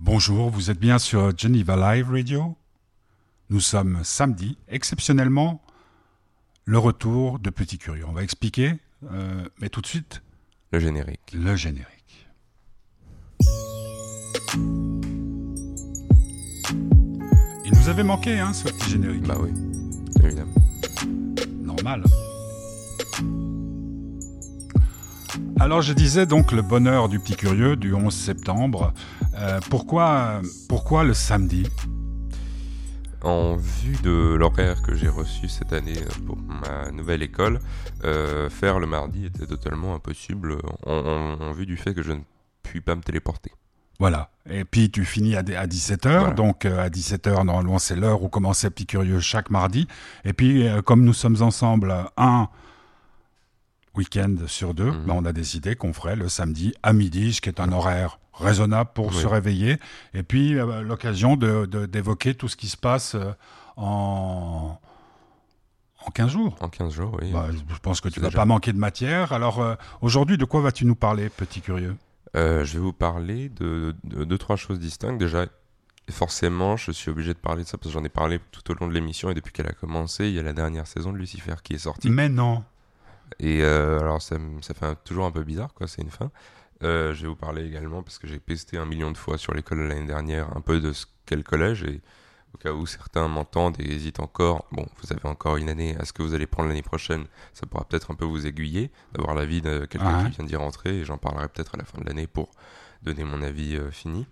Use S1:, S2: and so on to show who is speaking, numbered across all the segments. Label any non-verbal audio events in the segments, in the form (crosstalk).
S1: Bonjour, vous êtes bien sur Geneva Live Radio Nous sommes samedi, exceptionnellement, le retour de Petit Curieux. On va expliquer, euh, mais tout de suite...
S2: Le générique.
S1: Le générique. Il nous avait manqué, hein, ce petit générique.
S2: Bah oui, évidemment.
S1: Normal. Alors je disais donc le bonheur du petit curieux du 11 septembre. Euh, pourquoi, pourquoi le samedi?
S2: En vue de l'horaire que j'ai reçu cette année pour ma nouvelle école, euh, faire le mardi était totalement impossible en, vue du fait que je ne puis pas me téléporter.
S1: Voilà. Et puis tu finis à, 17h, donc euh, à 17h normalement c'est l'heure où commençait Petit Curieux chaque mardi. Et puis comme nous sommes ensemble, un week-end sur deux, mhm. ben, on a décidé qu'on ferait le samedi à midi, ce qui est un horaire raisonnable pour se réveiller. Et puis, euh, l'occasion d'évoquer tout ce qui se passe euh, en, en 15 jours.
S2: En 15 jours, oui.
S1: Bah, je pense que tu vas pas manquer de matière. Alors, euh, aujourd'hui, de quoi vas-tu nous parler, petit curieux?
S2: Je vais vous parler de, deux, trois choses distinctes. Déjà, forcément, je suis obligé de parler de ça parce que j'en ai parlé tout au long de l'émission et depuis qu'elle a commencé, il y a la dernière saison de Lucifer qui est sortie.
S1: Mais non
S2: et euh, alors, ça, ça, fait toujours un peu bizarre, quoi, c'est une fin. Euh, je vais vous parler également, parce que j'ai pesté un million de fois sur l'école l'année dernière, un peu de ce qu'est le collège, et au cas où certains m'entendent et hésitent encore, bon, vous avez encore une année à ce que vous allez prendre l'année prochaine, ça pourra peut-être un peu vous aiguiller, d'avoir l'avis de quelqu'un qui vient d'y rentrer, et j'en parlerai peut-être à la fin de l'année pour donner mon avis euh, fini.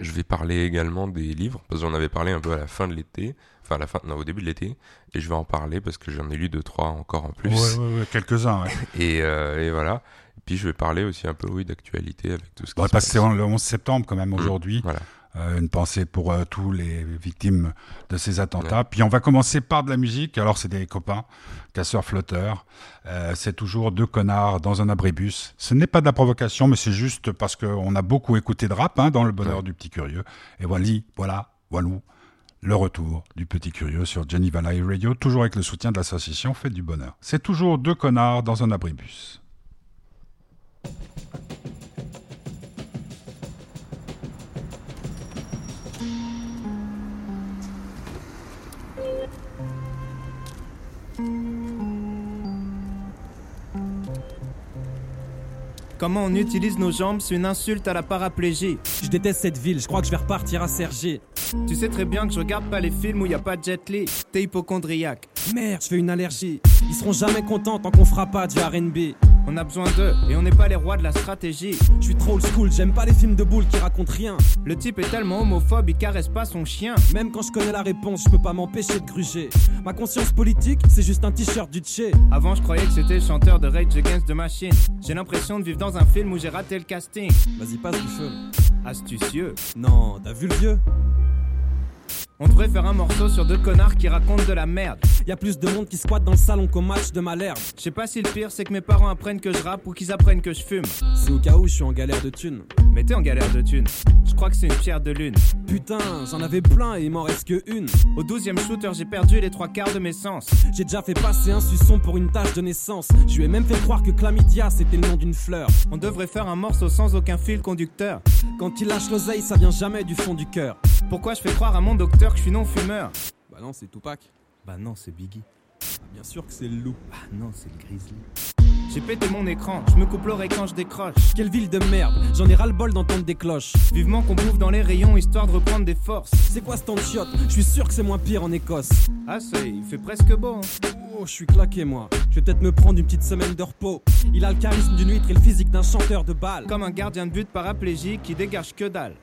S2: Je vais parler également des livres, parce que j'en avais parlé un peu à la fin de l'été, enfin à la fin, non, au début de l'été, et je vais en parler parce que j'en ai lu deux, trois encore en plus.
S1: Ouais, quelques-uns, ouais. (laughs)
S2: et, euh, et, voilà. Et puis je vais parler aussi un peu, oui, d'actualité avec tout ce qui
S1: se passe. C'est le 11 septembre quand même mmh, aujourd'hui. voilà. Euh, une pensée pour euh, tous les victimes de ces attentats. Puis on va commencer par de la musique. Alors c'est des copains, casseurs flotteurs. Euh, c'est toujours deux connards dans un abribus. Ce n'est pas de la provocation, mais c'est juste parce qu'on a beaucoup écouté de rap hein, dans le bonheur du petit curieux. Et voilà, voilà, voilà le retour du petit curieux sur Jenny Valley Radio, toujours avec le soutien de l'association Fête du Bonheur. C'est toujours deux connards dans un abribus.
S3: Comment on utilise nos jambes, c'est une insulte à la paraplégie.
S4: Je déteste cette ville, je crois que je vais repartir à Sergi.
S3: Tu sais très bien que je regarde pas les films où y a pas de Jet Li. T'es hypochondriaque.
S4: Merde, je fais une allergie. Ils seront jamais contents tant qu'on fera pas du RB.
S3: On a besoin d'eux et on n'est pas les rois de la stratégie.
S4: Je suis trop old school, j'aime pas les films de boules qui racontent rien.
S3: Le type est tellement homophobe, il caresse pas son chien.
S4: Même quand je connais la réponse, je peux pas m'empêcher de gruger. Ma conscience politique, c'est juste un t-shirt du Tché.
S3: Avant, je croyais que c'était le chanteur de Rage Against the Machine. J'ai l'impression de vivre dans un film où j'ai raté le casting.
S4: Vas-y, passe du feu.
S3: Astucieux.
S4: Non, t'as vu le vieux?
S3: On devrait faire un morceau sur deux connards qui racontent de la merde.
S4: Y a plus de monde qui squatte dans le salon qu'au match de Malherbe.
S3: Je sais pas si le pire c'est que mes parents apprennent que je rappe ou qu'ils apprennent que je fume.
S4: C'est au cas où je suis en galère de thunes.
S3: Mais t'es en galère de thunes. Je crois que c'est une pierre de lune.
S4: Putain, j'en avais plein et il m'en reste que une.
S3: Au douzième shooter, j'ai perdu les trois quarts de mes sens.
S4: J'ai déjà fait passer un suçon pour une tâche de naissance. Je lui ai même fait croire que chlamydia c'était le nom d'une fleur.
S3: On devrait faire un morceau sans aucun fil conducteur.
S4: Quand il lâche l'oseille, ça vient jamais du fond du cœur.
S3: Pourquoi je fais croire à mon docteur que je suis non fumeur
S4: Bah non, c'est Tupac.
S3: Bah non, c'est Biggie.
S4: Bah bien sûr que c'est le loup.
S3: Bah non, c'est le grizzly. J'ai pété mon écran, je me coupe l'oreille quand je décroche.
S4: Quelle ville de merde, j'en ai ras-le-bol d'entendre des cloches.
S3: Vivement qu'on bouffe dans les rayons histoire de reprendre des forces.
S4: C'est quoi ce temps de chiotte Je suis sûr que c'est moins pire en Écosse.
S3: Ah, ça il fait presque beau. Hein.
S4: Oh, je suis claqué moi. Je vais peut-être me prendre une petite semaine de repos. Il a le charisme d'une huître et le physique d'un chanteur de balle.
S3: Comme un gardien de but paraplégique qui dégage que dalle.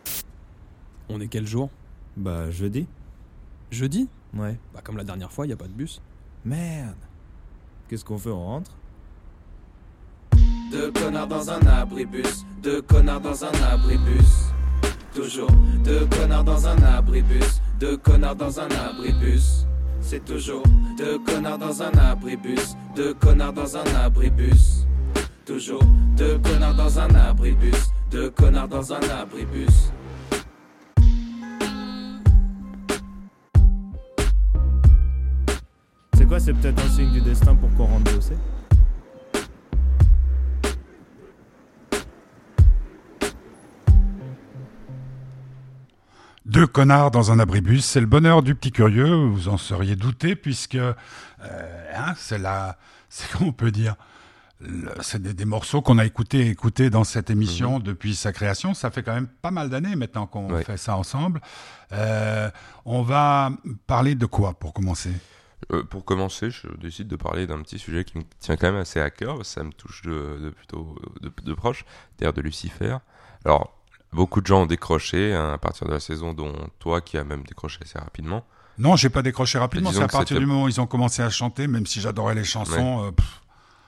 S4: On est quel jour?
S3: Bah, jeudi.
S4: Jeudi
S3: Ouais.
S4: Bah, comme la dernière fois, y a pas de bus.
S3: Merde. Qu'est-ce qu'on fait On rentre?
S5: Deux connards dans un abribus, deux connards dans un abribus. Toujours deux connards dans un abribus, deux connards dans un abribus. C'est toujours deux connards dans un abribus, deux connards dans un abribus. Toujours deux connards dans un abribus, deux connards dans un abribus.
S3: C'est peut-être un signe du destin pour qu'on rentre bosser
S1: Deux connards dans un abribus, c'est le bonheur du petit curieux, vous en seriez douté, puisque euh, hein, c'est la, c'est (laughs) comment on peut dire, c'est des, morceaux qu'on a écoutés écoutés dans cette émission mhm. depuis sa création. Ça fait quand même pas mal d'années maintenant qu'on fait ça ensemble. Euh, on va parler de quoi pour commencer?
S2: Euh, Pour commencer, je décide de parler d'un petit sujet qui me tient quand même assez à cœur. Ça me touche de, plutôt de, de proche, c'est-à-dire de Lucifer. Alors, Beaucoup de gens ont décroché hein, à partir de la saison, dont toi qui as même décroché assez rapidement.
S1: Non, j'ai pas décroché rapidement. C'est à partir du moment où ils ont commencé à chanter, même si j'adorais les chansons.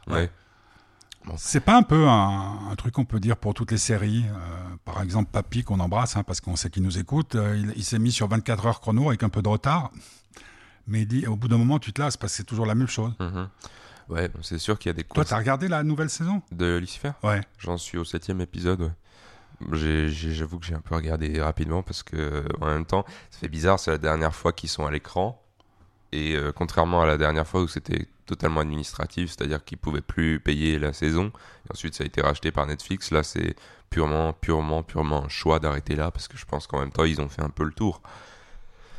S2: Ouais. Euh,
S1: C'est pas un peu un, truc qu'on peut dire pour toutes les séries. Euh, par exemple, Papy, qu'on embrasse, hein, parce qu'on sait qu'il nous écoute, euh, il, s'est mis sur 24 heures chrono avec un peu de retard. Mais il dit, au bout d'un moment, tu te lasses parce que c'est toujours la même chose.
S2: Mm-hmm. Ouais, c'est sûr qu'il y a des
S1: Toi, t'as regardé la nouvelle saison?
S2: De Lucifer?
S1: Ouais.
S2: J'en suis au septième épisode, ouais. J'avoue que j'ai un peu regardé rapidement parce que en même temps, ça fait bizarre, c'est la dernière fois qu'ils sont à l'écran. Et euh, contrairement à la dernière fois où c'était totalement administratif, c'est-à-dire qu'ils pouvaient plus payer la saison, et ensuite ça a été racheté par Netflix, là c'est purement, purement, purement un choix d'arrêter là parce que je pense qu'en même temps ils ont fait un peu le tour.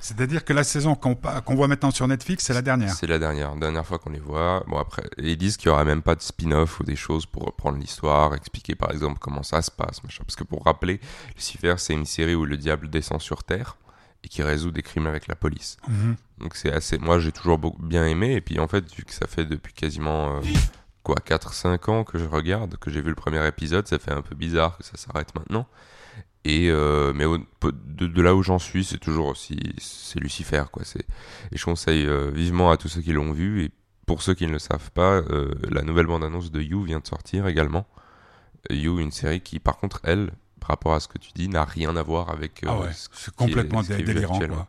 S1: C'est-à-dire que la saison qu'on voit maintenant sur Netflix, c'est la dernière.
S2: C'est la dernière, dernière fois qu'on les voit. Bon après, ils disent qu'il y aura même pas de spin-off ou des choses pour reprendre l'histoire, expliquer par exemple comment ça se passe, machin. Parce que pour rappeler, Lucifer, c'est une série où le diable descend sur Terre et qui résout des crimes avec la police. Mhm. Donc c'est assez. Moi, j'ai toujours bien aimé. Et puis en fait, vu que ça fait depuis quasiment euh, quoi 4-5 ans que je regarde, que j'ai vu le premier épisode, ça fait un peu bizarre que ça s'arrête maintenant. Et euh, mais de, là où j'en suis, c'est toujours aussi c'est Lucifer quoi. C'est et je conseille euh, vivement à tous ceux qui l'ont vu et pour ceux qui ne le savent pas, euh, la nouvelle bande annonce de You vient de sortir également. You, une série qui par contre elle, par rapport à ce que tu dis, n'a rien à voir avec.
S1: ah ouais, c'est complètement délirant quoi.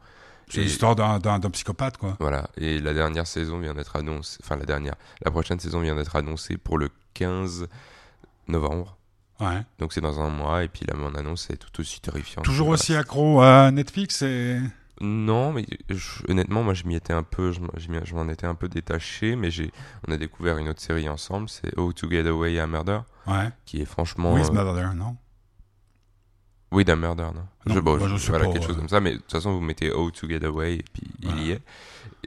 S1: C'est l'histoire d'un psychopathe quoi.
S2: Voilà. Et la dernière saison vient d'être annoncée, enfin la dernière, la prochaine saison vient d'être annoncée pour le 15 novembre. Donc c'est dans un mois et puis la bande annonce est tout aussi terrifiante.
S1: Toujours aussi accro à Netflix et
S2: non, mais honnêtement, moi je m'y étais un peu, je, m'en étais un peu détaché, mais j'ai, on a découvert une autre série ensemble, c'est How to Get Away a Murder,
S1: ouais.
S2: qui est franchement.
S1: With euh... Murder, non?
S2: Oui, a Murder, non.
S1: non
S2: je,
S1: bon,
S2: je,
S1: je
S2: voilà,
S1: pas,
S2: quelque chose comme ça, mais de toute façon vous mettez How to Get Away et puis il y est,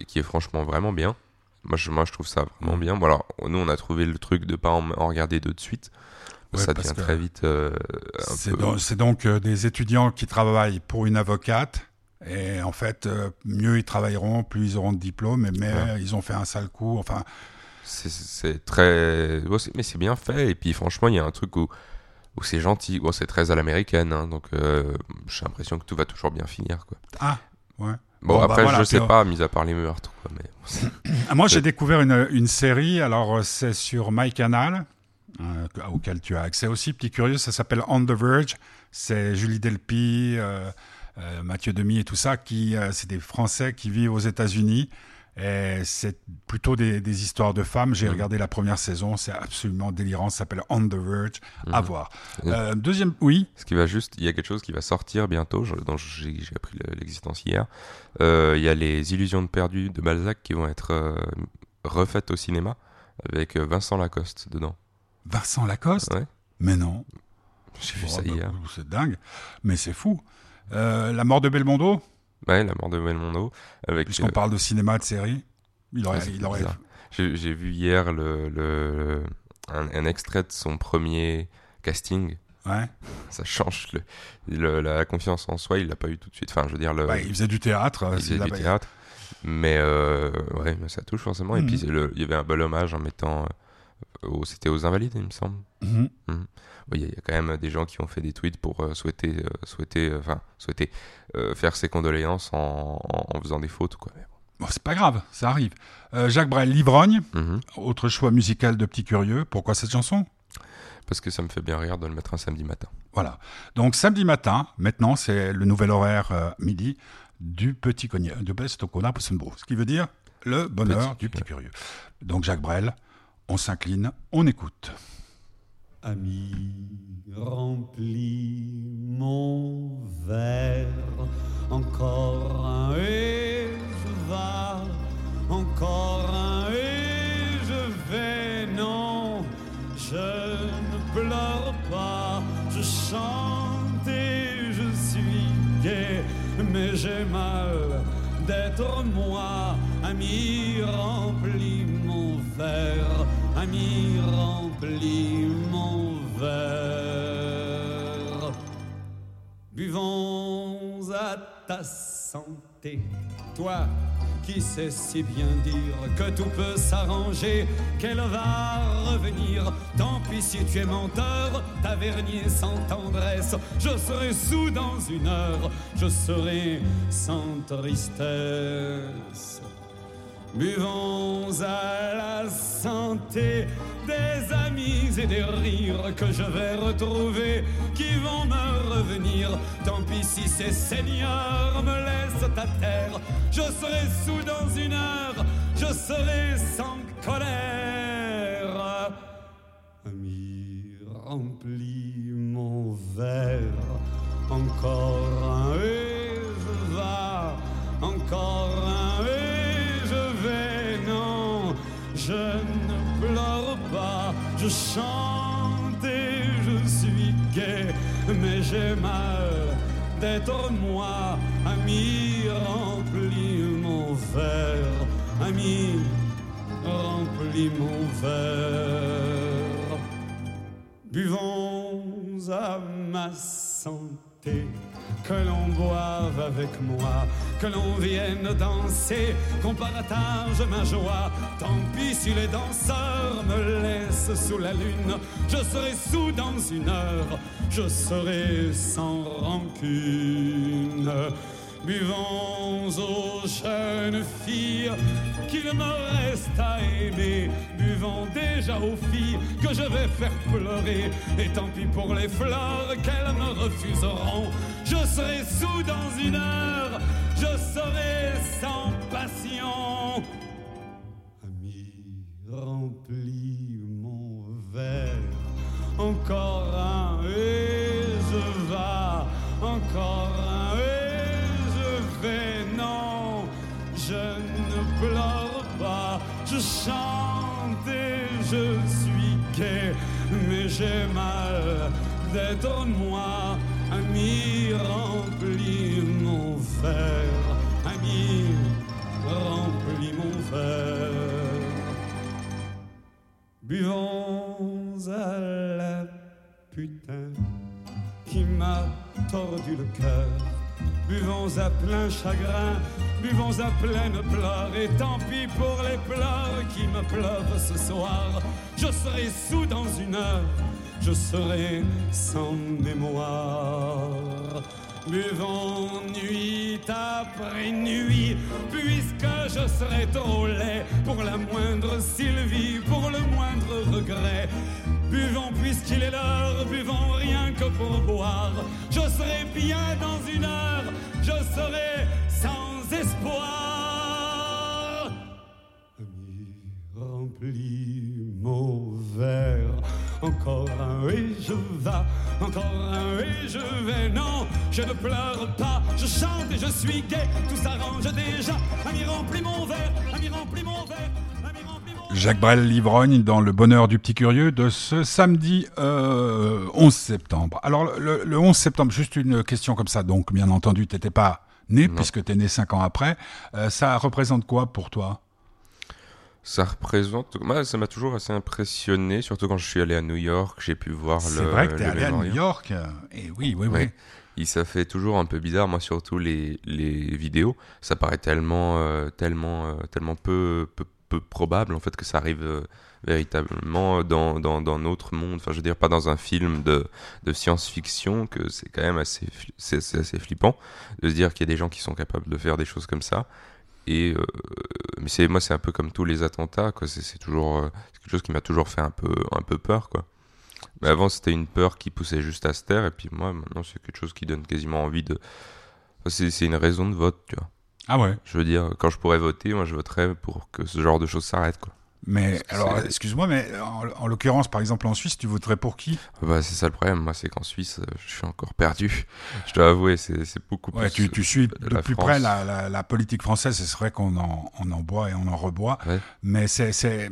S2: et qui est franchement vraiment bien. Moi je, moi je trouve ça vraiment bien. Bon alors nous on a trouvé le truc de pas en, en regarder deux de suite ça devient très vite. Euh,
S1: c'est donc, euh, des étudiants qui travaillent pour une avocate. Et en fait, euh, mieux ils travailleront, plus ils auront de diplômes, mais ils ont fait un sale coup. Enfin,
S2: c'est très. mais c'est bien fait. Et puis franchement, il y a un truc où, où c'est gentil. c'est très à l'américaine. Hein, donc j'ai l'impression que tout va toujours bien finir. Quoi.
S1: Ah, ouais.
S2: Bon, bah après, je sais pas, mis à part les meurtres.
S1: mais... (coughs) Moi, j'ai découvert une, une série. Alors, c'est sur MyCanal. Euh, auquel tu as accès aussi. Petit curieux, ça s'appelle On the Verge. C'est Julie Delpy, euh, euh, Mathieu Demy et tout ça, qui c'est des Français qui vivent aux États-Unis. Et c'est plutôt des, histoires de femmes. J'ai mm. regardé la première saison, c'est absolument délirant. Ça s'appelle On the Verge. À mm. voir. deuxième, oui.
S2: Ce qui va juste, il y a quelque chose qui va sortir bientôt, dont j'ai appris l'existence hier. Il y a les Illusions de perdu de Balzac qui vont être refaites au cinéma avec Vincent Lacoste dedans.
S1: Vincent Lacoste Mais non.
S2: J'ai vu ça bah, hier.
S1: C'est dingue, mais c'est fou. Euh, la mort de Belmondo
S2: Ouais, la mort de Belmondo.
S1: Puisqu'on euh, parle de cinéma, de série, il aurait. il aurait...
S2: J'ai vu hier le, le un, extrait de son premier casting.
S1: Ouais.
S2: Ça change le, la confiance en soi, il l'a pas eu tout de suite. Enfin, je veux dire, le,
S1: il faisait du théâtre.
S2: Il faisait du théâtre. Mais euh, ouais, ça touche forcément. Et hmm. puis il y avait un bel hommage en mettant c'était aux Invalides, il me semble.
S1: Mhm.
S2: Mhm. Il y, a quand même des gens qui ont fait des tweets pour euh, souhaiter, euh, souhaiter, euh, enfin, souhaiter faire ses condoléances en, faisant des fautes. Quoi.
S1: Bon, c'est pas grave, ça arrive. Jacques Brel, Livrogne, mhm. autre choix musical de Petit Curieux. Pourquoi cette chanson?
S2: Parce que ça me fait bien rire de le mettre un samedi matin.
S1: Voilà. Donc samedi matin, maintenant, c'est le nouvel horaire midi du Petit Cognac, de Best Ce qui veut dire le bonheur du Petit Curieux. Donc Jacques Brel, on s'incline, on écoute.
S6: Ami, remplis mon verre, encore un et je vais, encore un et je vais, non, je ne pleure pas, je chante et je suis gai, mais j'ai mal d'être moi. Ami, remplis ami, remplis mon verre. Buvons à ta santé, toi qui sait si bien dire que tout peut s'arranger, qu'elle va revenir. Tant pis si tu es menteur, tavernier sans tendresse, je serai sous dans une heure, je serai sans tristesse. Buvons à la santé des amis et des rires que je vais retrouver qui vont me revenir. Tant pis si ces seigneurs me laissent à terre, je serai sous dans une heure, je serai sans colère. Ami, remplis mon verre, encore un et je encore un je ne pleure pas, je chante et je suis gai, mais j'ai mal d'être moi. Ami, remplis mon verre, ami, remplis mon verre. Buvons à ma santé que l'on boive avec moi, que l'on vienne danser, qu'on partage ma joie. Tant pis si les danseurs me laissent sous la lune, je serai sous dans une heure, je serai sans rancune. Buvons aux jeunes filles qu'il me reste à aimer. Buvons déjà aux filles que je vais faire pleurer. Et tant pis pour les fleurs qu'elles me refuseront. Je serai sous dans une heure, je serai sans passion. Ami, remplis mon verre. Encore un et je vais. Encore un Je chante et je suis gai. Mais j'ai mal d'être moi Ami, remplis mon verre. Ami, remplis mon verre. Buvons à la putain qui m'a tordu le cœur. Buvons à plein chagrin, buvons à pleine pleurs, et tant pis pour les pleurs qui me pleuvent ce soir. Je serai sous dans une heure je serai sans mémoire. Buvons nuit après nuit, puisque je serai trop laid pour la moindre Sylvie, pour le moindre regret. Buvons puisqu'il est l'heure, buvons rien que pour boire. Je serai bien dans une heure, je serai sans espoir. Ami, remplis mon verre encore un et je vais, encore un et je vais. Non, je ne pleure pas, je chante et je suis gai. Tout s'arrange déjà. Ami remplit mon verre, ami remplit mon verre.
S1: Jacques Brel Livrogne dans Le Bonheur du Petit Curieux de ce samedi 11 euh, septembre. Alors le, 11 septembre, juste une question comme ça, donc bien entendu, tu n'étais pas né puisque tu es né 5 ans après. Euh, ça représente quoi pour toi?
S2: Ça représente. Moi, ça m'a toujours assez impressionné, surtout quand je suis allé à New York, j'ai pu voir le.
S1: C'est vrai que t'es allé à New York. Et oui, oui, oui.
S2: Et ça fait toujours un peu bizarre, moi surtout les, les vidéos. Ça paraît tellement, euh, tellement, euh, tellement peu, peu, probable en fait que ça arrive euh, véritablement dans, dans, dans, notre monde. Enfin, je veux dire, pas dans un film de, de science-fiction, que c'est quand même assez, assez flippant de se dire qu'il y a des gens qui sont capables de faire des choses comme ça. Et euh, mais c'est moi, c'est un peu comme tous les attentats, quoi. C'est toujours euh, quelque chose qui m'a toujours fait un peu, un peu peur, quoi. Mais avant, c'était une peur qui poussait juste à se taire, et puis moi, maintenant, c'est quelque chose qui donne quasiment envie de. c'est une raison de vote, tu vois.
S1: Ah ouais.
S2: Je veux dire, quand je pourrais voter, moi, je voterais pour que ce genre de choses s'arrête, quoi.
S1: Mais alors, excuse-moi, mais en, l'occurrence, par exemple, en Suisse, tu voterais pour qui?
S2: Bah, C'est ça le problème. Moi, c'est qu'en Suisse, euh, je suis encore perdu. Je dois avouer, c'est beaucoup
S1: ouais, plus. Tu, tu suis de plus près la, la, politique française. C'est vrai qu'on en, on en boit et on en reboit. Mais c'est.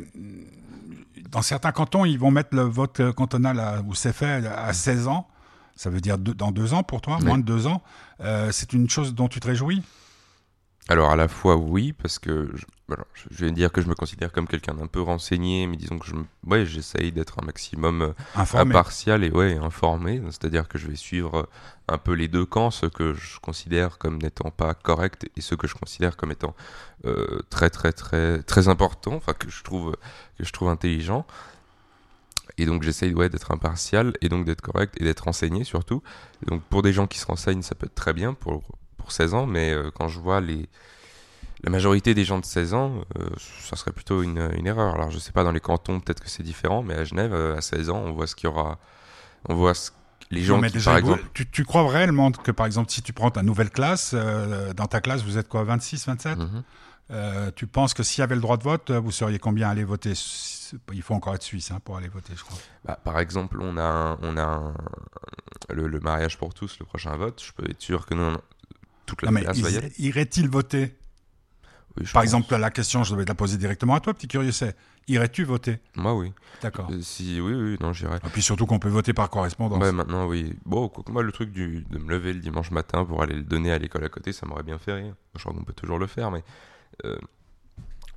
S1: Dans certains cantons, ils vont mettre le vote cantonal, où c'est fait, à 16 ans. ça veut dire dans deux ans pour toi, moins de deux ans. c'est une chose dont tu te réjouis?
S2: Alors à la fois oui, parce que je, je vais dire que je me considère comme quelqu'un d'un peu renseigné, mais disons que je, ouais, j'essaye d'être un maximum euh, impartial et ouais, informé. C'est-à-dire que je vais suivre euh, un peu les deux camps, ceux que je considère comme n'étant pas corrects et ceux que je considère comme étant euh, très très très très importants, enfin que je trouve que je trouve intelligents. Et donc j'essaye ouais, d'être impartial et donc d'être correct et d'être renseigné surtout. donc pour des gens qui se renseignent, ça peut être très bien. Pour pour 16 ans, mais euh, quand je vois les, la majorité des gens de 16 ans, euh, ça serait plutôt une, une, erreur. Alors je sais pas, dans les cantons, peut-être que c'est différent, mais à Genève, euh, à 16 ans, on voit ce qu'il y aura. On voit les gens qui, par exemple...
S1: Tu, tu, crois réellement que, par exemple, si tu prends ta nouvelle classe, dans ta classe, vous êtes quoi, 26, 27 mhm. Tu penses que s'il y avait le droit de vote, vous seriez combien à aller voter Il faut encore être suisse hein, pour aller voter, je crois.
S2: Bah, par exemple, on a, on a le, le, mariage pour tous, le prochain vote. Je peux être sûr que nous, toute la classe va y aller.
S1: Irait-il voter Par exemple, la question, je devais te la poser directement à toi, petit curieux, c'est irais-tu voter?
S2: Moi, oui.
S1: D'accord.
S2: Euh, si, oui, oui, non, j'irais.
S1: Et puis surtout qu'on peut voter par correspondance.
S2: Ouais, maintenant, oui. Bon, moi, le truc du, de me lever le dimanche matin pour aller le donner à l'école à côté, ça m'aurait bien fait rire. Je crois qu'on peut toujours le faire, mais. Euh,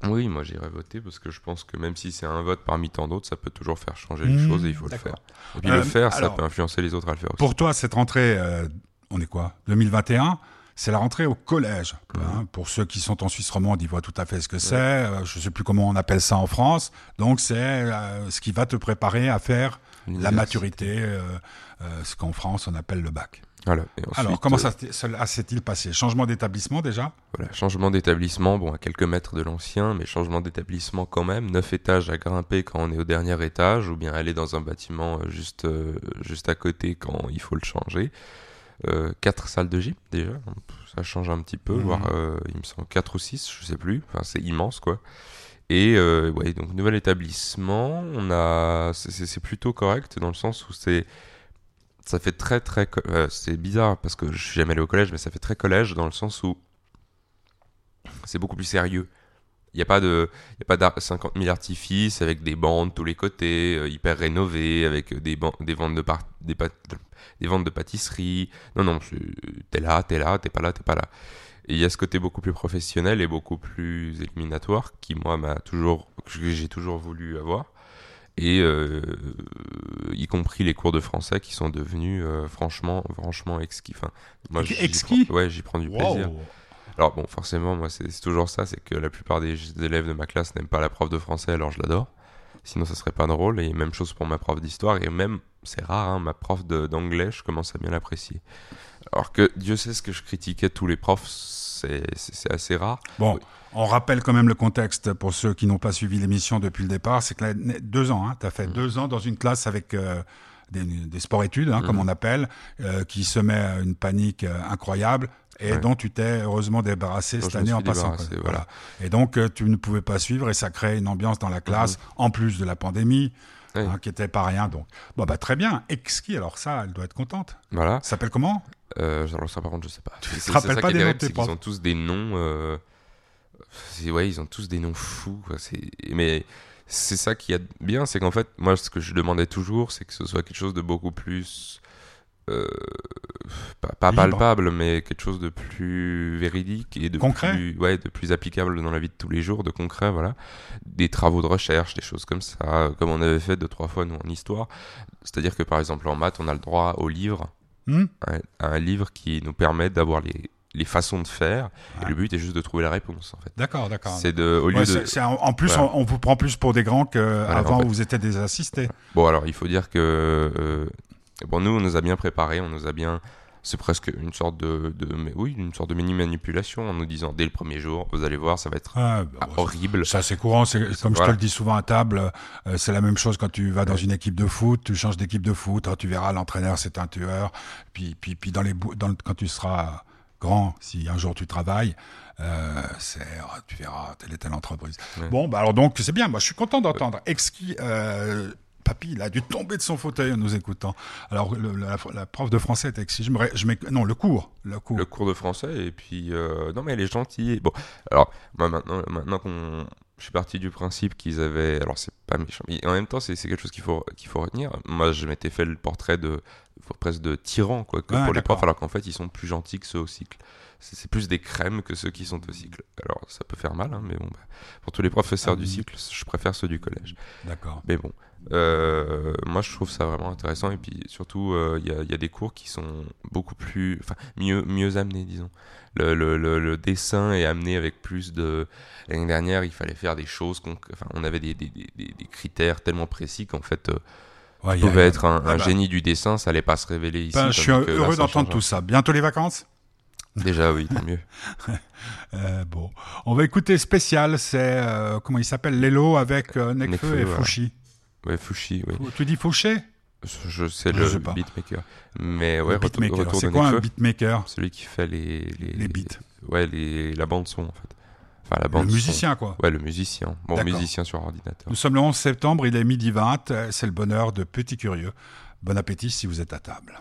S2: oui, moi j'irais voter parce que je pense que même si c'est un vote parmi tant d'autres, ça peut toujours faire changer les mmh, choses et il faut le faire. Et puis le euh, faire, ça peut influencer les autres à le faire aussi.
S1: Pour toi, cette rentrée, on est quoi? 2021 c'est la rentrée au collège. Hein. pour ceux qui sont en Suisse romande, ils voient tout à fait ce que c'est. Euh, je ne sais plus comment on appelle ça en France. Donc c'est euh, ce qui va te préparer à faire la maturité, euh, ce qu'en France on appelle le bac. Alors, comment ça, s'est-il passé? Changement d'établissement déjà?
S2: Voilà, changement d'établissement, bon, à quelques mètres de l'ancien, mais changement d'établissement quand même. Neuf étages à grimper quand on est au dernier étage, ou bien aller dans un bâtiment juste, juste à côté quand il faut le changer. Euh, quatre salles de gym déjà, ça change un petit peu, mhm. voire euh, il me semble 4 ou 6, je sais plus, enfin c'est immense quoi. Et euh, ouais, donc nouvel établissement, on a, c'est plutôt correct dans le sens où c'est, ça fait très très, c'est bizarre parce que je suis jamais allé au collège, mais ça fait très collège dans le sens où c'est beaucoup plus sérieux. Il n'y a pas de, y a pas 50 000 artifices avec des bandes tous les côtés, hyper rénovés, avec des, des ventes de, par des, des ventes de pâtisserie. Non, non, t'es là, t'es là, t'es pas là, t'es pas là. Et il y a ce côté beaucoup plus professionnel et beaucoup plus éliminatoire qui, moi, m'a toujours, que j'ai toujours voulu avoir. Et euh, y compris les cours de français qui sont devenus euh, franchement, franchement exquis. Enfin,
S1: moi, exquis
S2: Ouais, j'y prends du plaisir. Alors bon, forcément, moi, c'est toujours ça, c'est que la plupart des élèves de ma classe n'aiment pas la prof de français, alors je l'adore. Sinon, ça serait pas drôle. Et même chose pour ma prof d'histoire. Et même, c'est rare, hein, ma prof d'anglais, je commence à bien l'apprécier. Alors que Dieu sait ce que je critiquais tous les profs, c'est assez rare.
S1: Bon, on rappelle quand même le contexte pour ceux qui n'ont pas suivi l'émission depuis le départ. C'est que là, deux ans, hein, tu as fait mm. deux ans dans une classe avec. Euh, des, sports-études, hein, comme mm. on appelle, euh, qui se met une panique euh, incroyable et dont tu t'es heureusement débarrassé cette année en passant. Voilà. Et donc tu ne pouvais pas suivre et ça crée une ambiance dans la classe, mm-hmm. en plus de la pandémie. Hein, qui était pas rien donc. Bon bah très bien. Exquis alors ça, elle doit être contente.
S2: Voilà.
S1: Ça s'appelle comment?
S2: Euh, Alors ça par contre je sais pas.
S1: Tu te rappelles pas des noms Ils
S2: ont tous des noms. Euh... Ouais, ils ont tous des noms fous. Mais c'est ça qui est bien, c'est qu'en fait, moi, ce que je demandais toujours, c'est que ce soit quelque chose de beaucoup plus. Euh, pas, palpable, mais quelque chose de plus véridique et de
S1: concret.
S2: plus, ouais, de plus applicable dans la vie de tous les jours, de concret, voilà. Des travaux de recherche, des choses comme ça, comme on avait fait deux, trois fois, nous, en histoire. C'est-à-dire que, par exemple, en maths, on a le droit au livre, hmm. un livre qui nous permet d'avoir les, les façons de faire. Et le but est juste de trouver la réponse, en fait.
S1: D'accord, d'accord.
S2: C'est de, au lieu de...
S1: en, plus, on, vous prend plus pour des grands qu'avant où vous étiez des assistés. (laughs)
S2: Bon, alors, il faut dire que, euh, bon, nous, on nous a bien préparé, on nous a bien, c'est presque une sorte de, de, mais oui, une sorte de mini manipulation en nous disant dès le premier jour, vous allez voir, ça va être ah, bah, horrible.
S1: Ça, c'est courant. C'est comme je te le dis souvent à table, euh, c'est la même chose quand tu vas dans une équipe de foot, tu changes d'équipe de foot, hein, tu verras l'entraîneur, c'est un tueur. Puis, puis, puis dans les, dans quand tu seras grand, si un jour tu travailles, euh, c'est, oh, tu verras telle et telle entreprise. Bon, bah alors donc c'est bien. Moi, je suis content d'entendre. Exquis. Euh, papy, il a dû tomber de son fauteuil en nous écoutant. Alors, la, prof de français est exquis. Je me, je non, le cours, le cours.
S2: Le cours de français, et puis, euh, non, mais elle est gentille. Bon, alors, moi, maintenant, maintenant qu'on je suis parti du principe qu'ils avaient. Alors, c'est pas méchant. Mais en même temps, c'est quelque chose qu'il faut, qu'il faut retenir. Moi, je m'étais fait le portrait de, presque de tyrans quoi, que pour les profs, alors qu'en fait ils sont plus gentils que ceux au cycle. C'est plus des crèmes que ceux qui sont au cycle. Alors ça peut faire mal, hein, mais bon, bah, pour tous les professeurs ah du cycle, je préfère ceux du collège.
S1: D'accord.
S2: Mais bon, euh, moi je trouve ça vraiment intéressant et puis surtout euh, il y, a, des cours qui sont beaucoup plus, enfin mieux, mieux amenés disons. Le, le, le, dessin est amené avec plus de. L'année dernière, il fallait faire des choses, enfin, on avait des, des, des, des critères tellement précis qu'en fait. Euh, Ouais, pouvait être un, ah bah. génie du dessin, ça allait pas se révéler ici.
S1: Ben, je suis heureux d'entendre tout ça. Bientôt les vacances?
S2: Déjà, oui, tant mieux. (laughs)
S1: euh, bon, on va écouter spécial, c'est euh, comment il s'appelle? Lelo avec euh, Nekfeu et Fouchi.
S2: Ouais, Fouchi, oui.
S1: Tu dis Fouché
S2: je sais le beatmaker. Mais ouais,
S1: beatmaker. C'est quoi un beatmaker?
S2: Celui qui fait les,
S1: les, les beats.
S2: ouais, les, la bande son en fait. Enfin, la bande
S1: le musicien, quoi.
S2: Ouais, le musicien. Bon, musicien sur ordinateur.
S1: Nous sommes le 11 septembre, il est midi 20. C'est le bonheur de Petit Curieux. Bon appétit si vous êtes à table.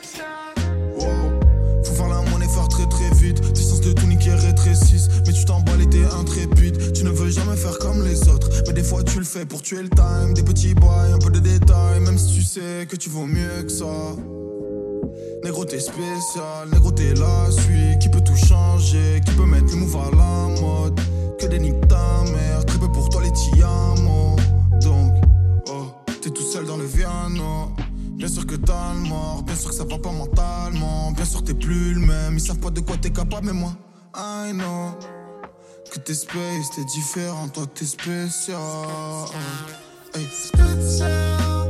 S7: t'es intrépide. Tu ne veux jamais faire comme les autres. Mais des fois tu le fais pour tuer le time. Des petits boys, un peu de détails. Même si tu sais que tu vaux mieux que ça. Négro t'es spécial, négro t'es la suite Qui peut tout changer, qui peut mettre le move à la mode? Que des niques ta mère, très peu pour toi les tiamos Donc, oh, t'es tout seul dans le piano Bien sûr que t'as le mort, bien sûr que ça va pas mentalement. Bien sûr t'es plus le même, ils savent pas de quoi t'es capable, mais moi, I know. Que t'es space, t'es différent, toi t'es spécial. Hey.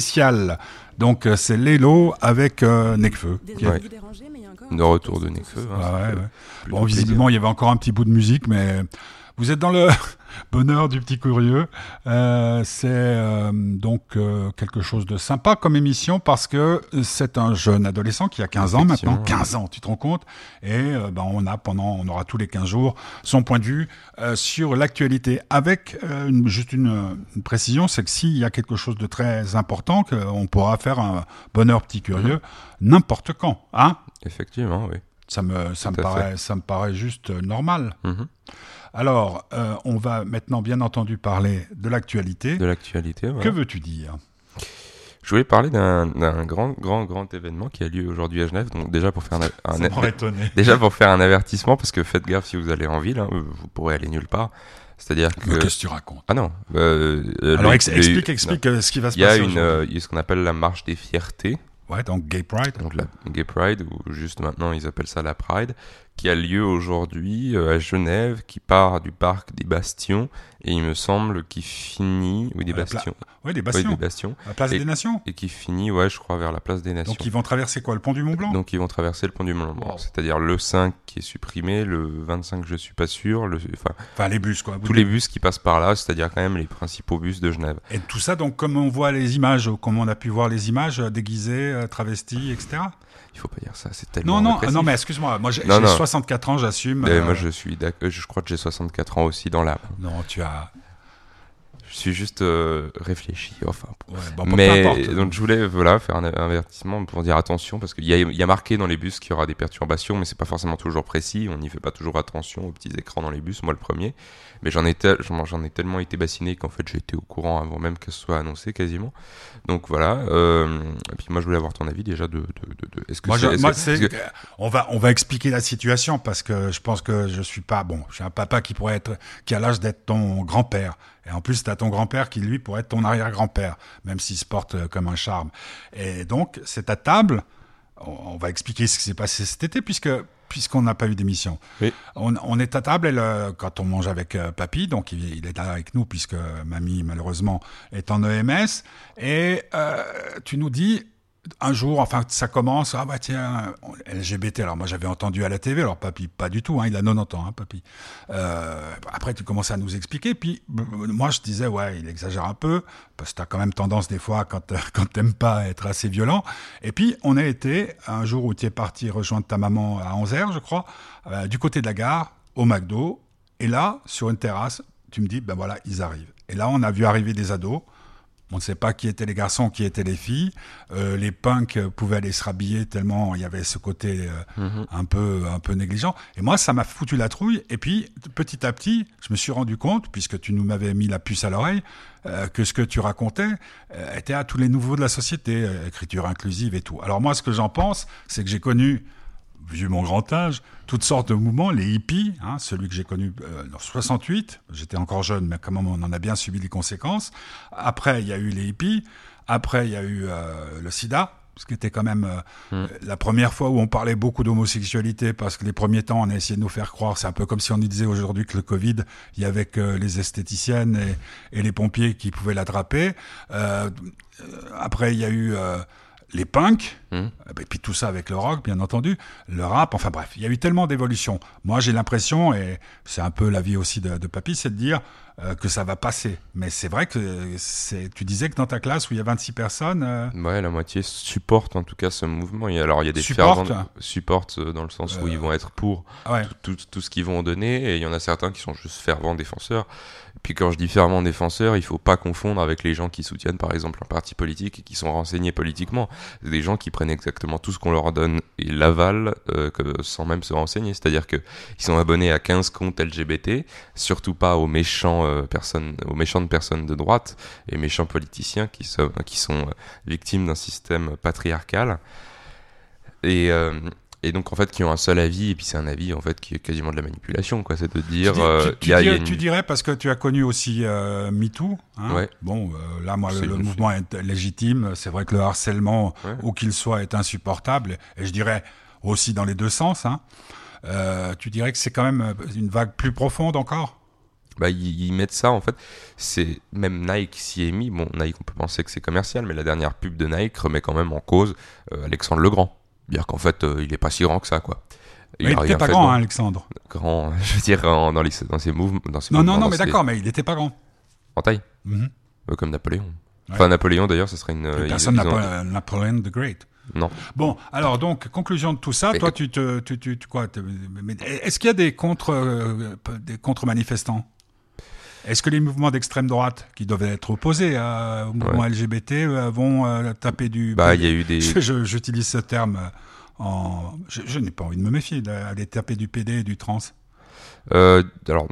S7: Spécial. Donc euh, c'est Lélo avec euh, Necfeu.
S2: Ouais. De retour de Necfeu.
S1: Hein, ah ouais, Bon, visiblement, il y avait encore un petit bout de musique, mais vous êtes dans le bonheur du petit curieux. Euh, c'est euh, donc euh, quelque chose de sympa comme émission parce que c'est un jeune adolescent qui a 15 ans maintenant. 15 ans, tu te rends compte? Et ben, on a pendant, on aura tous les 15 jours son point de vue sur l'actualité. Avec juste une, précision, c'est que s'il y a quelque chose de très important, qu'on pourra faire un bonheur petit curieux mhm. n'importe quand. Hein?
S2: Effectivement, oui.
S1: Ça me, ça me, paraît, ça me paraît juste normal. Mhm. Alors, on va maintenant bien entendu parler de l'actualité.
S2: De l'actualité,
S1: Que veux-tu dire?
S2: Je voulais parler d'un grand, grand, grand événement qui a lieu aujourd'hui à Genève. Donc déjà pour faire un, (laughs) déjà pour faire un avertissement, parce que faites gaffe si vous allez en ville, hein, vous pourrez aller nulle part. C'est-à-dire que.
S1: Qu'est-ce que tu racontes?
S2: Ah non.
S1: Euh, Alors explique, explique euh, ce qui va se
S2: passer.
S1: Il y a
S2: euh, ce qu'on appelle la marche des fiertés.
S1: Ouais, donc Gay Pride.
S2: Donc la Gay Pride, ou juste maintenant ils appellent ça la Pride, qui a lieu aujourd'hui à Genève, qui part du parc des Bastions et il me semble qu'il finit. Oui, des Bastions.
S1: Oui, des Bastions.
S2: Bastions.
S1: La place des Nations.
S2: Et qui finit, ouais, je crois, vers la place des Nations.
S1: Donc ils vont traverser quoi Le pont du Mont Blanc?
S2: Donc ils vont traverser le pont du Mont Blanc. C'est-à-dire le 5 qui est supprimé, le 25, je suis pas sûr. Le...
S1: Enfin, enfin les bus, quoi.
S2: Tous les bus qui passent par là, c'est-à-dire quand même les principaux bus de Genève.
S1: Et tout ça, donc, comme on voit les images, comme on a pu voir les images, euh, euh, travestis, etc.
S2: Il faut pas dire ça, c'est tellement.
S1: Non, non, non, mais excuse-moi, moi j'ai 64 ans, j'assume.
S2: Moi, euh, je suis, je crois que j'ai 64 ans aussi dans l'âme.
S1: Non, tu as.
S2: Je suis juste euh, réfléchi. Enfin, mais donc je voulais voilà faire un, avertissement pour dire attention parce qu'il y, y, a marqué dans les bus qu'il y aura des perturbations, mais c'est pas forcément toujours précis. On n'y fait pas toujours attention aux petits écrans dans les bus. Moi le premier, mais j'en ai j'en ai tellement été bassiné qu'en fait j'ai été au courant avant même que ce soit annoncé quasiment. Donc voilà. Euh, et puis moi je voulais avoir ton avis déjà de, de, de,
S1: est-ce que, moi, est, on va on va expliquer la situation parce que je pense que je suis pas bon. J'ai un papa qui pourrait être qui a l'âge d'être ton grand-père et en plus, tu as ton grand-père qui, lui, pourrait être ton arrière-grand-père, même s'il se porte euh, comme un charme. Et donc, c'est à table. On, va expliquer ce qui s'est passé cet été, puisque puisqu'on n'a pas eu d'émission. On, est à table et quand on mange avec euh, papy, donc il, est là avec nous puisque mamie malheureusement est en EMS, et euh, tu nous dis un jour, enfin, ça commence, ah bah tiens, LGBT, alors moi j'avais entendu à la TV, alors papy, pas du tout, hein, il a 90 ans, hein, papy. Euh, après, tu commences à nous expliquer, puis moi je disais, ouais, il exagère un peu, parce que tu as quand même tendance des fois, quand, (laughs) quand t'aimes pas, être assez violent. Et puis, on a été, un jour où tu es parti rejoindre ta maman à 11h, je crois, euh, du côté de la gare, au McDo, et là, sur une terrasse, tu me dis, ben voilà, ils arrivent. Et là, on a vu arriver des ados, on ne sait pas qui étaient les garçons, qui étaient les filles. Euh, les punks pouvaient aller se rhabiller tellement il y avait ce côté euh, mhm. un peu un peu négligent. Et moi, ça m'a foutu la trouille. Et puis, petit à petit, je me suis rendu compte, puisque tu nous m'avais mis la puce à l'oreille, euh, que ce que tu racontais était à tous les nouveaux de la société, écriture inclusive et tout. Alors moi, ce que j'en pense, c'est que j'ai connu vu mon grand âge, toutes sortes de mouvements, les hippies, hein, celui que j'ai connu euh, en 68, j'étais encore jeune, mais quand même on en a bien subi les conséquences. Après, il y a eu les hippies, après il y a eu euh, le sida, ce qui était quand même euh, mm. la première fois où on parlait beaucoup d'homosexualité, parce que les premiers temps, on a essayé de nous faire croire, c'est un peu comme si on disait aujourd'hui que le Covid, il y avait que les esthéticiennes et, et les pompiers qui pouvaient l'attraper. après, il y a eu les punks, mmh. et puis tout ça avec le rock, bien entendu, le rap, enfin bref, il y a eu tellement d'évolution. Moi, j'ai l'impression, et c'est un peu l'avis aussi de, de Papy, c'est de dire euh, que ça va passer. Mais c'est vrai que c'est, tu disais que dans ta classe où il y a 26 personnes. Euh,
S2: ouais, la moitié supporte en tout cas ce mouvement. Et alors, il y a des
S1: supportent,
S2: supportent euh, dans le sens où ils vont être pour tout, tout, ce qu'ils vont donner, et il y en a certains qui sont juste fervents défenseurs. Puis quand je dis fervent défenseur, il faut pas confondre avec les gens qui soutiennent par exemple un parti politique et qui sont renseignés politiquement. Des gens qui prennent exactement tout ce qu'on leur donne et l'avalent euh, sans même se renseigner. C'est-à-dire que ils sont abonnés à 15 comptes LGBT, surtout pas aux méchants euh, personnes, aux méchantes personnes de droite et méchants politiciens qui sont qui sont euh, victimes d'un système patriarcal. Et, et donc en fait qui ont un seul avis et puis c'est un avis en fait qui est quasiment de la manipulation quoi c'est de dire
S1: tu, dirais, parce que tu as connu aussi euh, MeToo hein
S2: ouais.
S1: bon euh, là moi le, mouvement est légitime c'est vrai que le harcèlement où qu'il soit est insupportable et je dirais aussi dans les deux sens hein. euh, tu dirais que c'est quand même une vague plus profonde encore?
S2: Bah, ils, mettent ça en fait. C'est même Nike s'y est mis. Bon, Nike, on peut penser que c'est commercial, mais la dernière pub de Nike remet quand même en cause Alexandre Legrand dire qu'en fait, euh, il est pas si grand que ça, quoi.
S1: Il, il pas grand, hein, Alexandre.
S2: Grand, (laughs) je veux dire, dans, les, dans ses mouvements. Dans
S1: non, non, non, mais d'accord, mais il était pas grand.
S2: En taille mhm. euh, Comme Napoléon. Enfin, Napoléon, d'ailleurs, ce serait une.
S1: personne n'a pas Napoléon the Great.
S2: Non.
S1: Bon, alors donc conclusion de tout ça, toi tu te, tu, tu, quoi Est-ce qu'il y a des euh, des contre manifestants est-ce que les mouvements d'extrême droite, qui doivent être opposés au mouvement LGBT, vont taper du...
S2: Bah, il y a eu des... (laughs)
S1: J'utilise ce terme en... Je, n'ai pas envie de me méfier d'aller taper du PD et du trans.
S2: Euh, alors,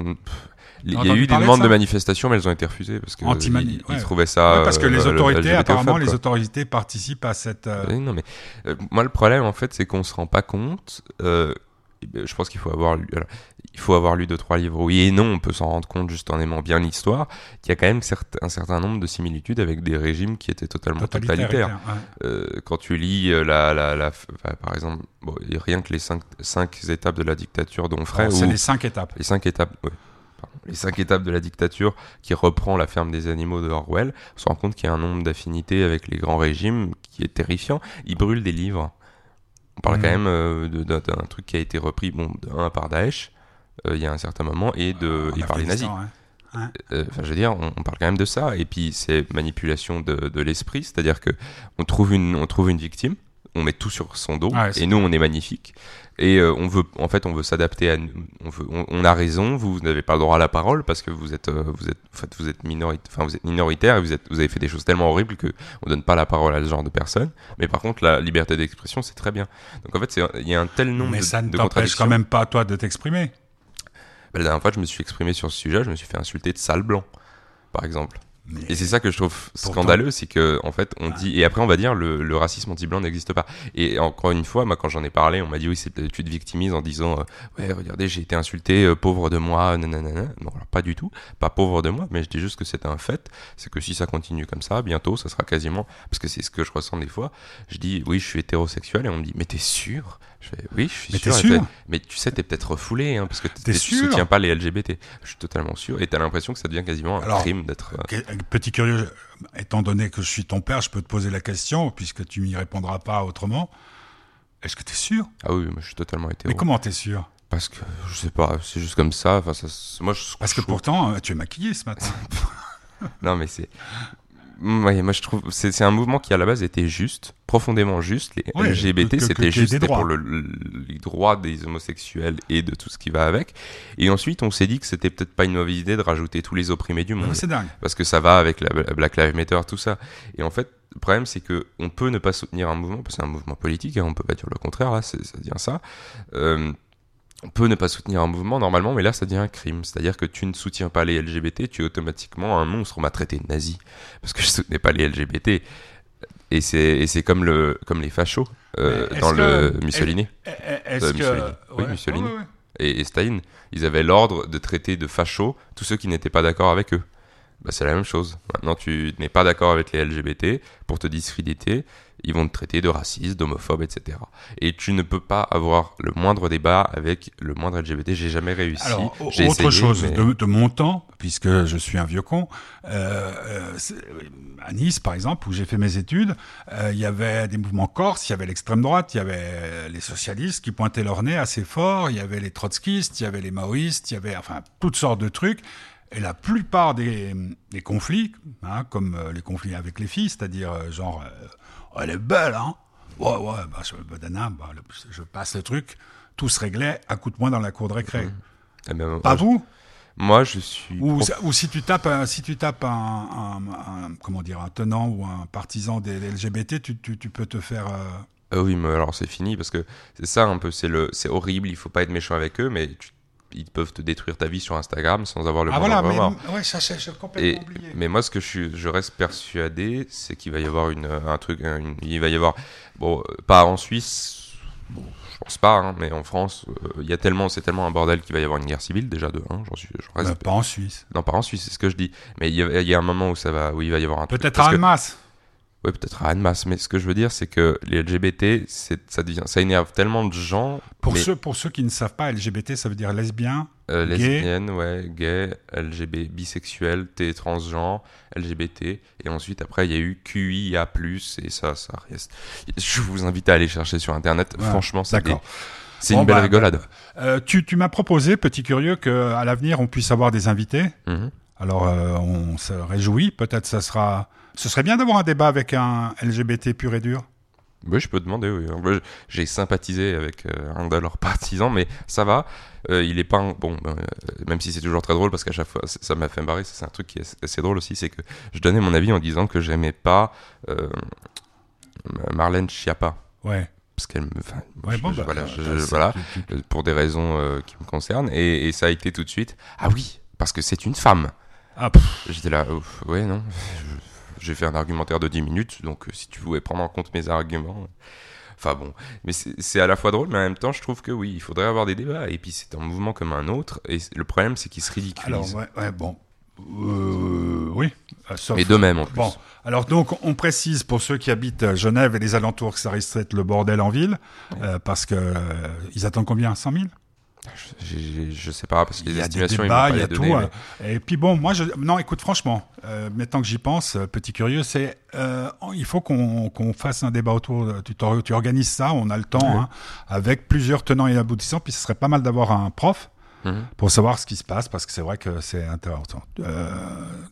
S2: il y a eu des demandes de, manifestation, mais elles ont été refusées parce qu'ils trouvaient ça.
S1: parce que les autorités, apparemment, les autorités participent à cette.
S2: non, mais moi, le problème, en fait, c'est qu'on se rend pas compte. je pense qu'il faut avoir lu il faut avoir lu deux trois livres. Oui et non, on peut s'en rendre compte juste en aimant bien l'histoire. Il y a quand même un certain nombre de similitudes avec des régimes qui étaient totalement totalitaires. Euh, quand tu lis euh, la, la, par exemple, bon, rien que les cinq, cinq, étapes de la dictature d'Onfray.
S1: C'est les cinq étapes.
S2: Les cinq étapes. les cinq étapes de la dictature qui reprend la ferme des animaux de Orwell, on se rend compte qu'il y a un nombre d'affinités avec les grands régimes qui est terrifiant. Ils brûlent des livres. On parle quand mmh. même euh, d'un truc qui a été repris bon, un par Daesh, il y a un certain moment et, de, et par les nazis. Euh, enfin, je veux dire, on, parle quand même de ça. Et puis, c'est manipulation de, de l'esprit, c'est-à-dire que on trouve une, on trouve une victime, on met tout sur son dos, et nous, on est magnifique. Et euh, on veut, en fait, on veut s'adapter à, on, veut, on, a raison. Vous, n'avez pas le droit à la parole parce que vous êtes, vous êtes, en fait, vous êtes minoritaire, enfin, vous êtes minoritaire et vous êtes, vous avez fait des choses tellement horribles que on donne pas la parole à ce genre de personnes. Mais par contre, la liberté d'expression, c'est très bien. Donc en fait, il y a un tel nombre
S1: mais
S2: de,
S1: ça ne t'empêche quand même pas toi de t'exprimer.
S2: La dernière fois, je me suis exprimé sur ce sujet, je me suis fait insulter de sale blanc, par exemple. Et c'est ça que je trouve scandaleux, c'est que en fait on dit et après on va dire le, le racisme anti-blanc n'existe pas. Et encore une fois, moi quand j'en ai parlé, on m'a dit oui c'est tu te victimises en disant euh, ouais regardez j'ai été insulté euh, pauvre de moi nanana. Non alors pas du tout, pas pauvre de moi, mais je dis juste que c'est un fait, c'est que si ça continue comme ça, bientôt ça sera quasiment parce que c'est ce que je ressens des fois. Je dis oui je suis hétérosexuel et on me dit mais t'es sûr? Oui, je suis sûr. Mais tu sais, t'es peut-être refoulé, hein, parce que tu soutiens pas les LGBT. Je suis totalement sûr. Et t'as l'impression que ça devient quasiment un crime d'être.
S1: Euh, petit curieux, étant donné que je suis ton père, je peux te poser la question, puisque tu m'y répondras pas autrement. Est-ce que t'es sûr?
S2: Ah oui, moi je suis totalement hétéro.
S1: Mais comment t'es sûr?
S2: Parce que je sais pas, c'est juste comme ça. Enfin, ça moi, je,
S1: Parce que pourtant, euh, tu es maquillé ce matin. (laughs)
S2: non, mais c'est. Oui, moi je trouve c'est un mouvement qui à la base était juste, profondément juste. Les LGBT c'était juste pour le, les droits des homosexuels et de tout ce qui va avec. Et ensuite on s'est dit que c'était peut-être pas une mauvaise idée de rajouter tous les opprimés du monde.
S1: C'est dingue.
S2: Parce que ça va avec la Black Lives Matter, tout ça. Et en fait le problème c'est que on peut ne pas soutenir un mouvement parce que c'est un mouvement politique, hein, on peut pas dire le contraire là, ça devient ça. Euh, on peut ne pas soutenir un mouvement normalement, mais là ça devient un crime. C'est-à-dire que tu ne soutiens pas les LGBT, tu es automatiquement un monstre. On m'a traité de nazi parce que je soutenais pas les LGBT. Et c'est comme, le, comme les fachos euh, dans le Mussolini.
S1: Est-ce que...
S2: Oui, Mussolini. Et, et, Staline. Ils avaient l'ordre de traiter de fachos tous ceux qui n'étaient pas d'accord avec eux. Bah, c'est la même chose. Maintenant, tu n'es pas d'accord avec les LGBT pour te discréditer ils vont te traiter de raciste, d'homophobe, etc. Et tu ne peux pas avoir le moindre débat avec le moindre LGBT. J'ai jamais réussi.
S1: Alors, autre chose de, mon temps, puisque je suis un vieux con, euh, euh, à Nice, par exemple, où j'ai fait mes études, euh, il y avait des mouvements corses, il y avait l'extrême droite, il y avait les socialistes qui pointaient leur nez assez fort, il y avait les trotskistes, il y avait les maoïstes, il y avait enfin toutes sortes de trucs. Et la plupart des, conflits, hein, comme les conflits avec les filles, c'est-à-dire genre elle est belle, hein Ouais, ouais, bah, je, bah, bah, je passe le truc, tout se réglait à coup de poing dans la cour de récré. Mmh. Eh Pas vous?
S2: Moi, je suis.
S1: Ou, ou, si tu tapes, un, si tu tapes un, comment dire, un tenant ou un partisan des, LGBT, tu, tu, tu, peux te faire. Euh,
S2: ah oui, mais alors c'est fini parce que c'est ça un peu, c'est le, c'est horrible. Il faut pas être méchant avec eux, mais tu ils peuvent te détruire ta vie sur Instagram sans avoir le
S1: ah voilà, mais, ouais, ça j'ai complètement oublié.
S2: Mais moi, ce que je, suis, je reste persuadé, c'est qu'il va y avoir une, un truc, il va y avoir, bon, pas en Suisse, bon, je pense pas, hein, mais en France, euh, il y a tellement, c'est tellement un bordel qu'il va y avoir une guerre civile déjà de, hein, j'en suis,
S1: reste. Bah, pas en Suisse.
S2: Non, pas en Suisse, c'est ce que je dis. Mais il y, a, y, a un moment où ça va, où il va y avoir un.
S1: Peut-être à masse.
S2: Oui, peut-être à masse, mais ce que je veux dire, c'est que les LGBT, ça, devient, ça énerve tellement de gens.
S1: Pour, ceux, pour ceux qui ne savent pas, LGBT, ça veut dire lesbien,
S2: euh, lesbienne, ouais, gay, LGBT, bisexuel, T, transgenre, LGBT. Et ensuite, après, il y a eu QIA, et ça, ça reste. Je vous invite à aller chercher sur Internet. Franchement, c'est C'est une belle bah, rigolade.
S1: Euh, tu, tu m'as proposé, petit curieux, qu'à l'avenir, on puisse avoir des invités. Mhm. Alors, euh, on se réjouit. Peut-être ça sera ce serait bien d'avoir un débat avec un LGBT pur et dur.
S2: Oui, je peux demander, oui. J'ai sympathisé avec euh, un de leurs (laughs) partisans, mais ça va. Euh, il est pas. Bon, euh, même si c'est toujours très drôle, parce qu'à chaque fois, ça m'a fait barrer. C'est un truc qui est assez drôle aussi, c'est que je donnais mon avis en disant que j'aimais pas Marlène Schiappa.
S1: Ouais.
S2: parce qu'elle me, voilà, voilà pour des raisons euh, qui me concernent, et, ça a été tout de suite. Ah oui, parce que c'est une femme. Ah, J'étais là, ouais, non. J'ai fait un argumentaire de 10 minutes, donc euh, si tu pouvais prendre en compte mes arguments. Enfin bon, mais c'est à la fois drôle, mais en même temps, je trouve que oui, il faudrait avoir des débats. Et puis c'est un mouvement comme un autre, et le problème, c'est qu'il se ridiculise.
S1: Alors, ouais, ouais bon. Euh, oui.
S2: Et de même, en plus.
S1: Bon, alors donc, on précise pour ceux qui habitent Genève et les alentours que ça risque d'être le bordel en ville, euh, parce que euh, ils attendent combien? 100 000
S2: je, je sais pas parce que
S1: les estimations il y a, des il y a tout. Hein. Et puis bon, moi, je, non, écoute, franchement, euh, maintenant que j'y pense, euh, petit curieux, c'est euh, il faut qu'on fasse un débat autour. Tu, tu, organises ça, on a le temps, hein, avec plusieurs tenants et aboutissants. Puis ce serait pas mal d'avoir un prof. Mhm. Pour savoir ce qui se passe, parce que c'est vrai que c'est intéressant.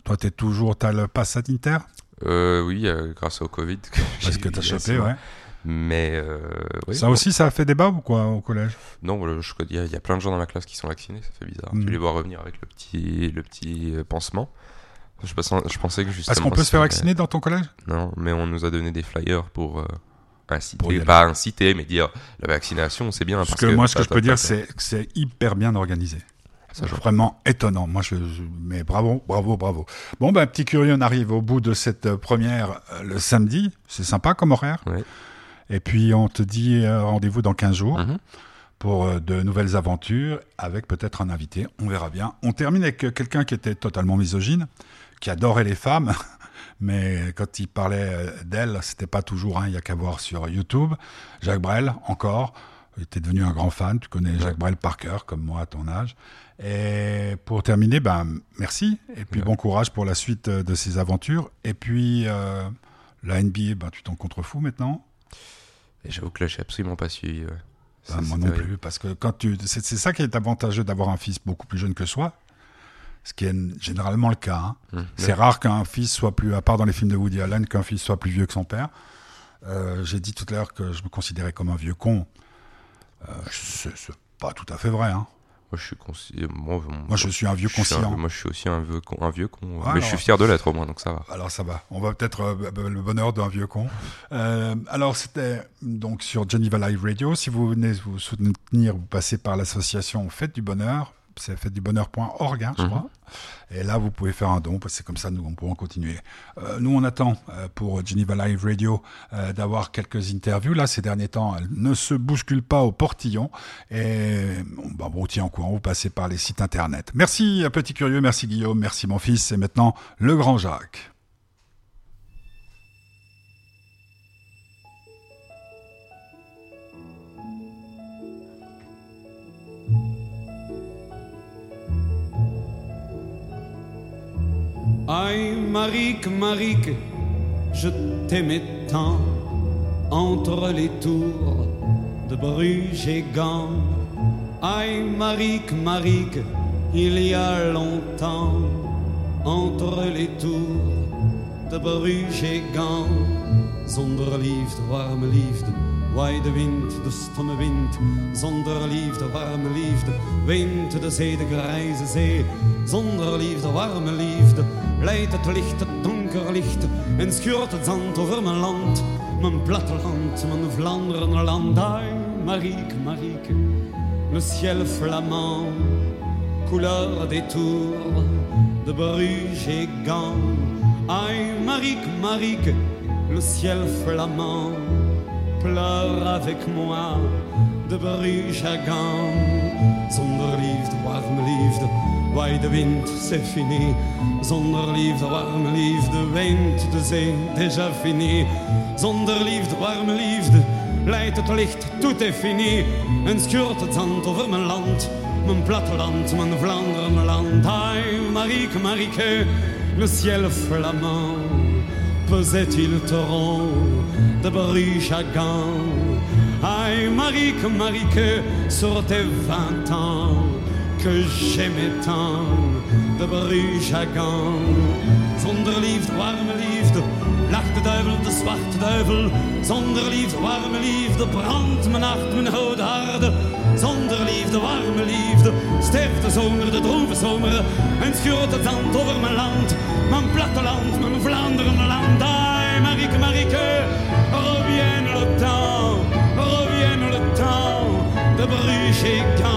S1: toi, tu es toujours, tu as le pass sanitaire?
S2: Oui, grâce au Covid.
S1: Parce que tu as chopé, ouais.
S2: Mais euh,
S1: ça aussi, ça a fait débat ou quoi au collège?
S2: Non, il y, a plein de gens dans ma classe qui sont vaccinés, ça fait bizarre. Tu hmm. les vois revenir avec le petit, le petit euh, pansement. Je, je pensais que justement.
S1: Est-ce qu'on peut se faire vacciner dans ton collège?
S2: Non, mais on nous a donné des flyers pour euh, inciter, pas inciter, mais dire la vaccination, c'est bien.
S1: Parce, que, moi, ce que je peux dire, c'est que c'est hyper bien organisé. C'est vraiment étonnant. Moi, je, mais bravo, bravo, bravo. Bon, ben, petit curieux, on arrive au bout de cette première le samedi. C'est sympa comme horaire? Ouais. Et puis on te dit euh, rendez-vous dans 15 jours. Mhm. pour euh, de nouvelles aventures avec peut-être un invité, on verra bien. On termine avec euh, quelqu'un qui était totalement misogyne, qui adorait les femmes, (laughs) mais quand il parlait d'elle, c'était pas toujours, hein, il y a qu'à voir sur YouTube. Jacques Brel, encore, il était devenu un grand fan, tu connais Jacques Brel par cœur, comme moi à ton âge. Et pour terminer, ben, merci, et puis bon courage pour la suite de ces aventures. Et puis, la NBA, ben, tu t'en contrefous maintenant
S2: et j'avoue que là, j'ai absolument pas suivi.
S1: Bah, moi non plus, parce que quand tu, c'est, ça qui est avantageux d'avoir un fils beaucoup plus jeune que soi, ce qui est généralement le cas. Hein. Mmh. C'est rare qu'un fils soit plus, à part dans les films de Woody Allen, qu'un fils soit plus vieux que son père. Euh, j'ai dit tout à l'heure que je me considérais comme un vieux con. Euh, c'est, pas tout à fait vrai. Hein.
S2: Moi, je suis moi,
S1: je suis un vieux conscient.
S2: moi, je suis aussi un vieux con, un vieux con. mais je suis fier de l'être au moins, donc ça va.
S1: Alors ça va. On va peut-être euh, le bonheur d'un vieux con. Euh, alors c'était donc sur Geneva Live Radio. Si vous venez vous soutenir, vous passez par l'association Fête du Bonheur c'est fêtedubonheur.org, hein, je mhm. crois. Et là, vous pouvez faire un don, parce que c'est comme ça, nous, on pourra continuer. Euh, nous, on attend euh, pour Geneva Live Radio euh, d'avoir quelques interviews. Là, ces derniers temps, elles ne se bousculent pas au portillon. Et bah, bon, tiens, en courant, vous passez par les sites internet. Merci, Petit Curieux, merci Guillaume, merci mon fils. Et maintenant, le grand Jacques.
S6: Aïe, Marique, Marique, je t'aimais tant entre les tours de Bruges et Gand. Aïe, Marique, Marique, il y a longtemps entre les tours de Bruges et Gand. Zonder liefde, warme liefde, waai de wind, de stomme wind. Zonder liefde, warme liefde, weent de zee, de grijze zee. Zonder liefde, warme liefde leidt het licht, het donker licht en schuurt het zand over mijn land. Mijn platteland, mijn Vlaanderenland. Ai, Marieke, Marieke, le ciel flamand, couleur des tours de Bruges et Gand. Ai, Marieke, Marieke, le ciel flamand, pleure avec moi de Bruges à Gand. Zonder liefde, warme liefde waai de wind, c'est fini. Zonder liefde, warme liefde, weent de zee, déjà fini. Zonder liefde, warme liefde, leidt het licht, tout est fini. En schuurt het zand over mijn land, mijn platteland, mijn Vlaanderen, mijn land. Ai, Marieke, Marieke, le ciel flamand, pesait-il torrent de à Gand. Ai, Marieke, Marieke, sur tes vingt ans que j'aimais de Bruges. Zonder liefde, warme liefde, lacht de duivel, de zwarte duivel. Zonder liefde, warme liefde, brandt mijn hart, mijn rode harde. Zonder liefde, warme liefde, sterft de zomer, de droeve zomer. En schuurt het zand over mijn land, mijn platteland, mijn Vlaanderen land. Ai, Marieke, Marieke, reviens le temps, reviens le temps, de Bruges.